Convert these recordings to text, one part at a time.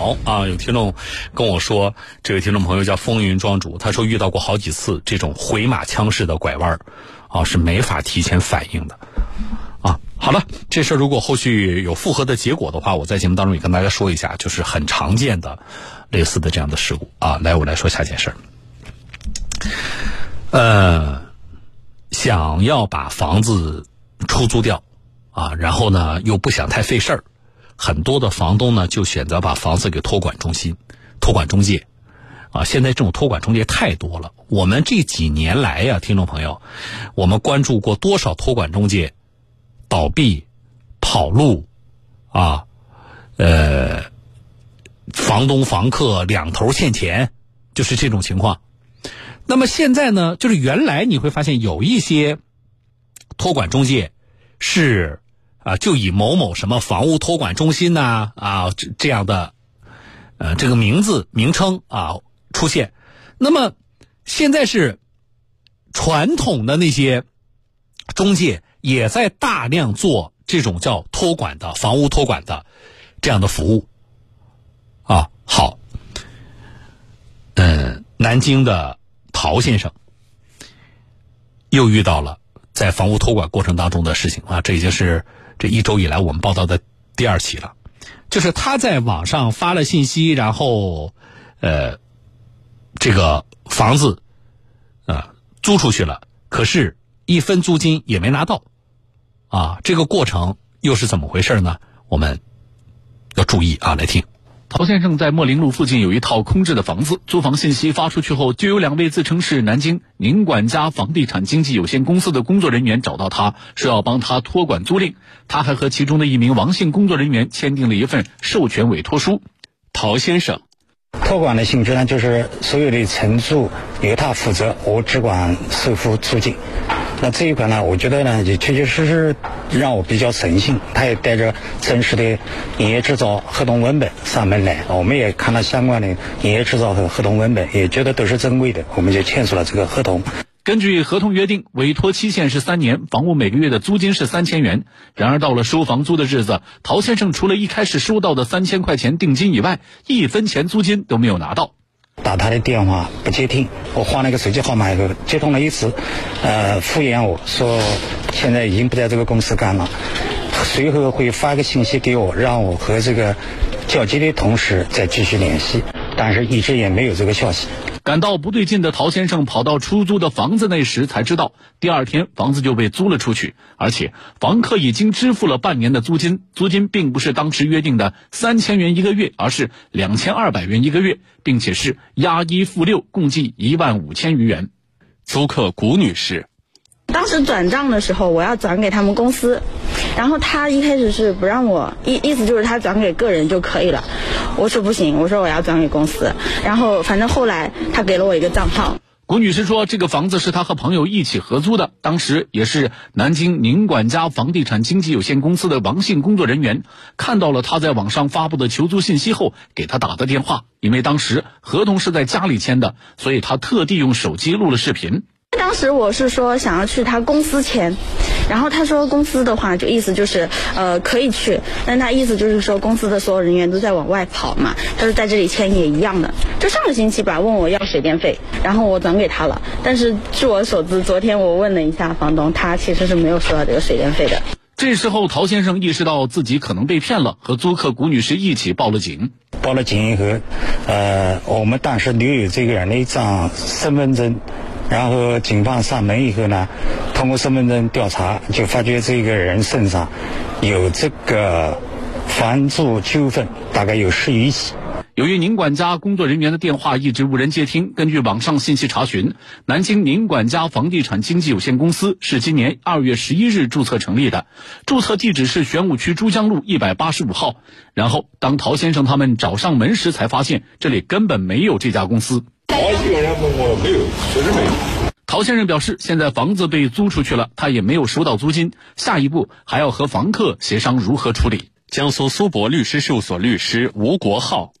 好啊！有听众跟我说，这位听众朋友叫风云庄主，他说遇到过好几次这种回马枪式的拐弯，啊，是没法提前反应的。啊，好了，这事儿如果后续有复合的结果的话，我在节目当中也跟大家说一下，就是很常见的类似的这样的事故啊。来，我来说下件事儿。呃，想要把房子出租掉啊，然后呢又不想太费事儿。很多的房东呢，就选择把房子给托管中心、托管中介，啊，现在这种托管中介太多了。我们这几年来呀，听众朋友，我们关注过多少托管中介倒闭、跑路，啊，呃，房东房客两头欠钱，就是这种情况。那么现在呢，就是原来你会发现有一些托管中介是。啊，就以某某什么房屋托管中心呐啊这这样的，呃这个名字名称啊出现，那么现在是传统的那些中介也在大量做这种叫托管的房屋托管的这样的服务，啊好，嗯，南京的陶先生又遇到了在房屋托管过程当中的事情啊，这已经是。这一周以来，我们报道的第二起了，就是他在网上发了信息，然后，呃，这个房子，啊，租出去了，可是，一分租金也没拿到，啊，这个过程又是怎么回事呢？我们要注意啊，来听。陶先生在莫林路附近有一套空置的房子，租房信息发出去后，就有两位自称是南京宁管家房地产经纪有限公司的工作人员找到他，说要帮他托管租赁。他还和其中的一名王姓工作人员签订了一份授权委托书。陶先生，托管的性质呢，就是所有的承租由他负责，我只管收付租金。那这一块呢，我觉得呢，也确确实实让我比较诚信。他也带着真实的营业执照合同文本上门来，我们也看了相关的营业执照和合同文本，也觉得都是正规的，我们就签署了这个合同。根据合同约定，委托期限是三年，房屋每个月的租金是三千元。然而到了收房租的日子，陶先生除了一开始收到的三千块钱定金以外，一分钱租金都没有拿到。打他的电话不接听，我换了个手机号码以后接通了一次，呃，敷衍我说现在已经不在这个公司干了，随后会发个信息给我，让我和这个交接的同事再继续联系，但是一直也没有这个消息。感到不对劲的陶先生跑到出租的房子那时，才知道第二天房子就被租了出去，而且房客已经支付了半年的租金，租金并不是当时约定的三千元一个月，而是两千二百元一个月，并且是押一付六，共计一万五千余元。租客谷女士。当时转账的时候，我要转给他们公司，然后他一开始是不让我，意意思就是他转给个人就可以了。我说不行，我说我要转给公司。然后反正后来他给了我一个账号。谷女士说，这个房子是她和朋友一起合租的，当时也是南京宁管家房地产经纪有限公司的王姓工作人员看到了她在网上发布的求租信息后，给她打的电话。因为当时合同是在家里签的，所以她特地用手机录了视频。当时我是说想要去他公司签，然后他说公司的话就意思就是呃可以去，但他意思就是说公司的所有人员都在往外跑嘛，他说在这里签也一样的。就上个星期吧，问我要水电费，然后我转给他了，但是据我所知，昨天我问了一下房东，他其实是没有收到这个水电费的。这时候陶先生意识到自己可能被骗了，和租客谷女士一起报了警。报了警以后，呃，我们当时留有这个人的一张身份证。然后警方上门以后呢，通过身份证调查，就发觉这个人身上有这个房租纠纷，大概有十余起。由于宁管家工作人员的电话一直无人接听，根据网上信息查询，南京宁管家房地产经纪有限公司是今年二月十一日注册成立的，注册地址是玄武区珠江路一百八十五号。然后，当陶先生他们找上门时，才发现这里根本没有这家公司。基本上我没有，确实没有。陶先生表示，现在房子被租出去了，他也没有收到租金，下一步还要和房客协商如何处理。江苏苏博律师事务所律师吴国浩，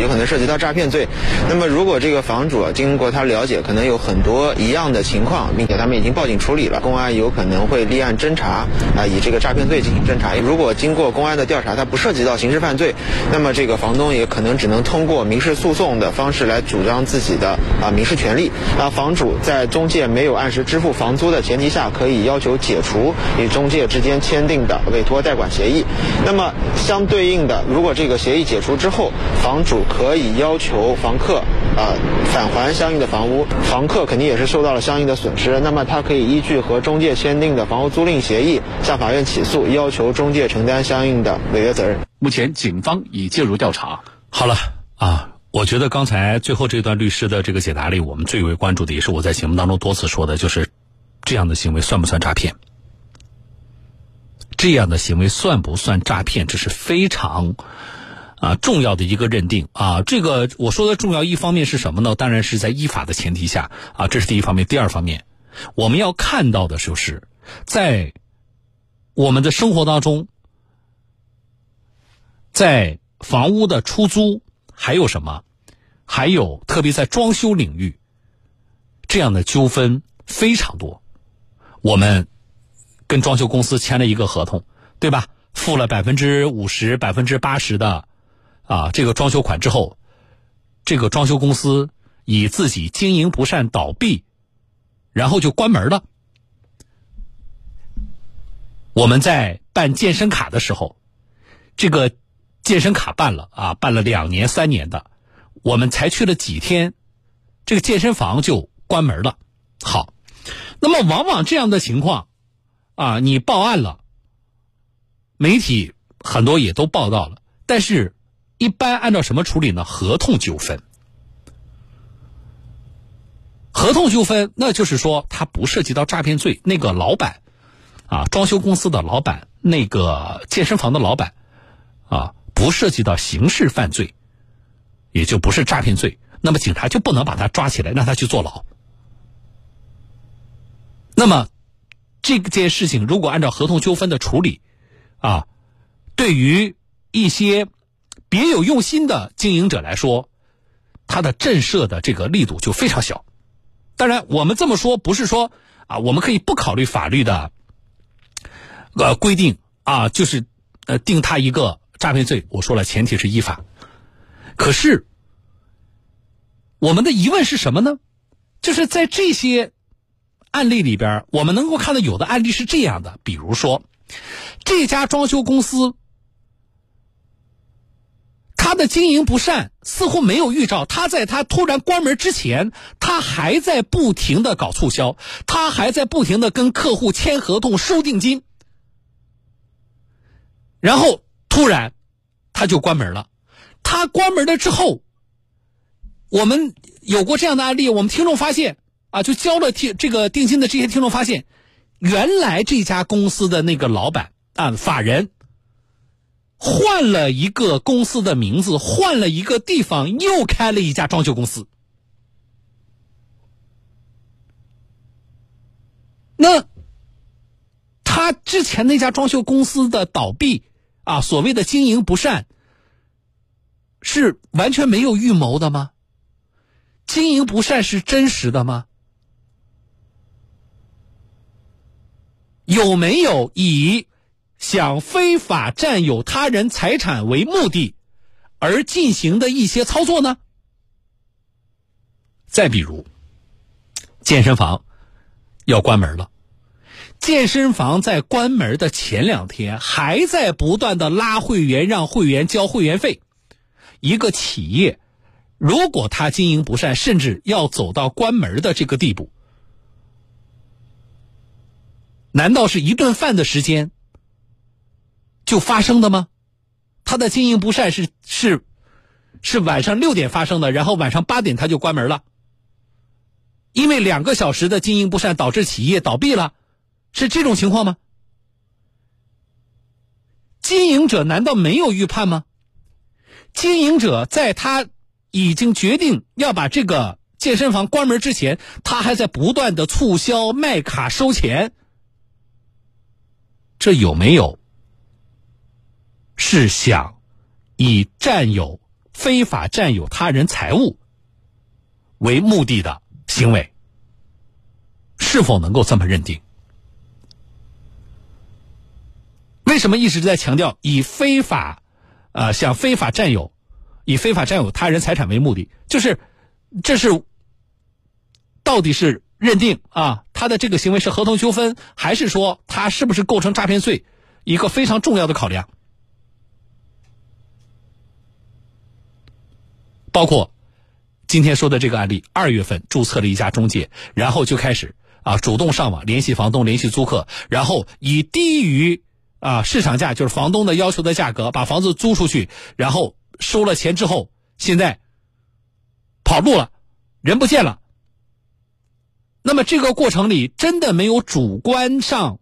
有可能涉及到诈骗罪。那么如果这个房主经过他了解，可能有很多一样的情况，并且他们已经报警处理了，公安有可能会立案侦查，啊，以这个诈骗罪进行侦查。如果经过公安的调查，它不涉及到刑事犯罪，那么这个房东也可能只能通过民事诉讼的方式来主张自己的啊民事权利。啊，房主在中介没有按时支付房租的前提下，可以要求解除与中介之间签订的委托代管协议。那么相对应的，如果这个协议解除之后，房主可以要求房客啊返还相应的房屋，房客肯定也是受到了相应的损失。那么他可以依据和中介签订的房屋租赁协议向法院起诉，要求中介承担相应的违约责任。目前警方已介入调查。好了啊，我觉得刚才最后这段律师的这个解答里，我们最为关注的也是我在节目当中多次说的，就是这样的行为算不算诈骗？这样的行为算不算诈骗？这是非常啊重要的一个认定啊。这个我说的重要一方面是什么呢？当然是在依法的前提下啊，这是第一方面。第二方面，我们要看到的就是在我们的生活当中，在房屋的出租还有什么？还有特别在装修领域，这样的纠纷非常多。我们。跟装修公司签了一个合同，对吧？付了百分之五十、百分之八十的啊这个装修款之后，这个装修公司以自己经营不善倒闭，然后就关门了。我们在办健身卡的时候，这个健身卡办了啊，办了两年、三年的，我们才去了几天，这个健身房就关门了。好，那么往往这样的情况。啊，你报案了，媒体很多也都报道了，但是，一般按照什么处理呢？合同纠纷，合同纠纷，那就是说它不涉及到诈骗罪。那个老板，啊，装修公司的老板，那个健身房的老板，啊，不涉及到刑事犯罪，也就不是诈骗罪，那么警察就不能把他抓起来，让他去坐牢。那么。这件事情如果按照合同纠纷的处理，啊，对于一些别有用心的经营者来说，他的震慑的这个力度就非常小。当然，我们这么说不是说啊，我们可以不考虑法律的呃规定啊，就是呃定他一个诈骗罪。我说了，前提是依法。可是我们的疑问是什么呢？就是在这些。案例里边，我们能够看到有的案例是这样的，比如说，这家装修公司，他的经营不善，似乎没有预兆。他在他突然关门之前，他还在不停的搞促销，他还在不停的跟客户签合同、收定金，然后突然他就关门了。他关门了之后，我们有过这样的案例，我们听众发现。啊，就交了听这个定金的这些听众发现，原来这家公司的那个老板啊，法人换了一个公司的名字，换了一个地方，又开了一家装修公司。那他之前那家装修公司的倒闭啊，所谓的经营不善，是完全没有预谋的吗？经营不善是真实的吗？有没有以想非法占有他人财产为目的而进行的一些操作呢？再比如，健身房要关门了，健身房在关门的前两天还在不断的拉会员，让会员交会员费。一个企业如果他经营不善，甚至要走到关门的这个地步。难道是一顿饭的时间就发生的吗？他的经营不善是是是晚上六点发生的，然后晚上八点他就关门了，因为两个小时的经营不善导致企业倒闭了，是这种情况吗？经营者难道没有预判吗？经营者在他已经决定要把这个健身房关门之前，他还在不断的促销卖卡收钱。这有没有是想以占有非法占有他人财物为目的的行为，是否能够这么认定？为什么一直在强调以非法，呃，想非法占有，以非法占有他人财产为目的？就是这是到底是认定啊，他的这个行为是合同纠纷，还是说他是不是构成诈骗罪？一个非常重要的考量。包括今天说的这个案例，二月份注册了一家中介，然后就开始啊主动上网联系房东、联系租客，然后以低于啊市场价，就是房东的要求的价格，把房子租出去，然后收了钱之后，现在跑路了，人不见了。那么这个过程里真的没有主观上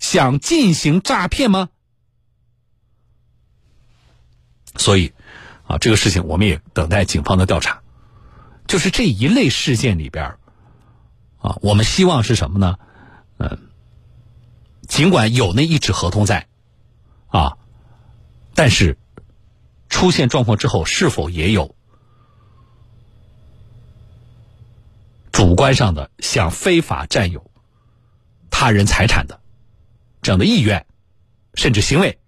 想进行诈骗吗？所以，啊，这个事情我们也等待警方的调查。就是这一类事件里边啊，我们希望是什么呢？嗯，尽管有那一纸合同在，啊，但是出现状况之后，是否也有主观上的想非法占有他人财产的这样的意愿，甚至行为？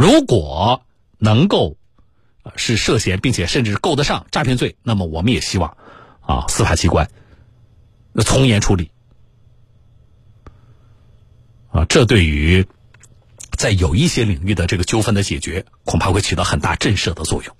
如果能够是涉嫌，并且甚至够得上诈骗罪，那么我们也希望啊，司法机关从严处理啊，这对于在有一些领域的这个纠纷的解决，恐怕会起到很大震慑的作用。